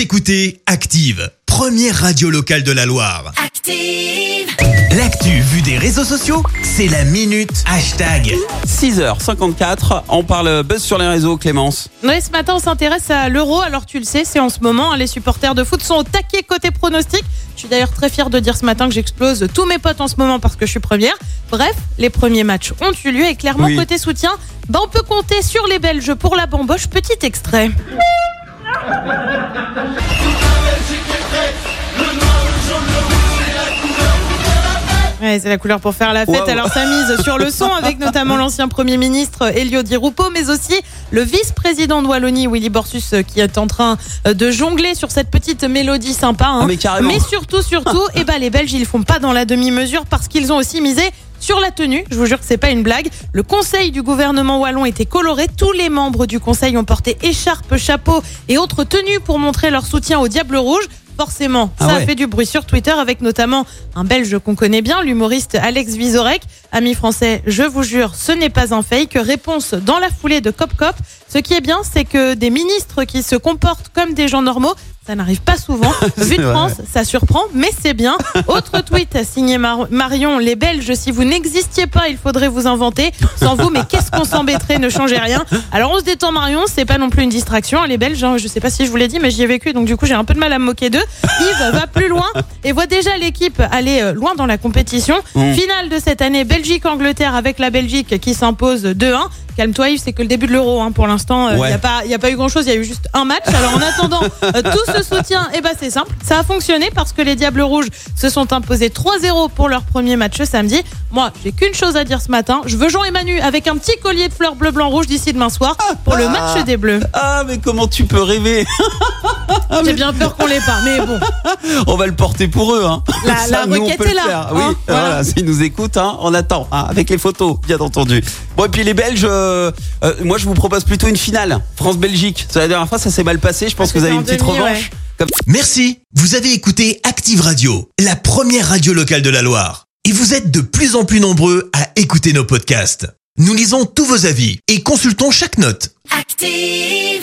Vous écoutez Active, première radio locale de la Loire. Active. L'actu vue des réseaux sociaux, c'est la minute hashtag. 6h54, on parle buzz sur les réseaux, Clémence. Oui, ce matin, on s'intéresse à l'euro. Alors, tu le sais, c'est en ce moment. hein, les supporters de foot sont au taquet côté pronostic. Je suis d'ailleurs très fière de dire ce matin que j'explose tous mes potes en ce moment parce que je suis première. Bref, les premiers matchs ont eu lieu et clairement, Oui. côté soutien, bah, on peut compter sur les Belges pour la bamboche. Petit extrait. Ouais, c'est la couleur pour faire la fête. Alors ça mise sur le son avec notamment l'ancien Premier ministre Elio Di Rupo, mais aussi le vice-président de Wallonie, Willy Borsus, euh, qui est en train euh, de jongler sur cette petite mélodie sympa. hein. Ah, mais surtout, surtout, eh ben, les Belges, ils font pas dans la demi-mesure parce qu'ils ont aussi misé sur la tenue. Je vous jure que c'est pas une blague. Le conseil du gouvernement wallon était coloré. Tous les membres du conseil ont porté écharpe, chapeau et autres tenues pour montrer leur soutien au Diable Rouge. Forcément, Ah ça a fait du bruit sur Twitter avec notamment un Belge qu'on connaît bien, l'humoriste Alex Vizorek. Ami français, je vous jure, ce n'est pas un fake. Réponse dans la foulée de Cop Cop. Ce qui est bien, c'est que des ministres qui se comportent comme des gens normaux, ça n'arrive pas souvent. Vu de. France, ça surprend, mais c'est bien. Autre tweet signé Mar- Marion, les Belges, si vous n'existiez pas, il faudrait vous inventer. Sans vous, mais qu'est-ce qu'on s'embêterait, ne changez rien. Alors on se détend Marion, c'est pas non plus une distraction. hein, Les Belges, hein, je sais pas si je vous l'ai dit, mais j'y ai vécu, donc du coup j'ai un peu de mal à me moquer d'eux. Yves va plus loin et voit déjà l'équipe aller euh, loin dans la compétition. Mmh. Finale de cette année, Belgique-Angleterre avec la Belgique qui s'impose 2-1. Calme-toi Yves, c'est que le début de l'euro hein, pour l'instant. Il Ouais. n'y a, pas- y a pas eu grand-chose, il y a eu juste un match. Alors en attendant euh, tout ce soutien, eh ben, c'est simple. Ça a fonctionné parce que les Diables Rouges se sont imposés 3-0 pour leur premier match samedi. Moi, j'ai qu'une chose à dire ce matin. Je veux Jean et Manu avec un petit collier de fleurs bleu-blanc-rouge d'ici demain soir pour le match des Bleus. Ah, mais comment tu peux rêver? J'ai bien peur qu'on l'ait pas, mais bon. On va le porter pour eux, hein. La- Ça, la nous, on requête peut le est là, faire. hein, Oui, voilà. voilà, s'ils nous écoutent, hein, on attend, hein, avec les photos, bien entendu. Bon, et puis les Belges, euh, euh, moi je vous propose plutôt une finale. France-Belgique. Ça, La dernière fois, ça s'est mal passé. Je pense Ah, que vous avez une petite demi, revanche. Comme- Merci, vous avez écouté Active Radio, la première radio locale de la Loire. Et vous êtes de plus en plus nombreux à écouter nos podcasts. Nous lisons tous vos avis et consultons chaque note. Active.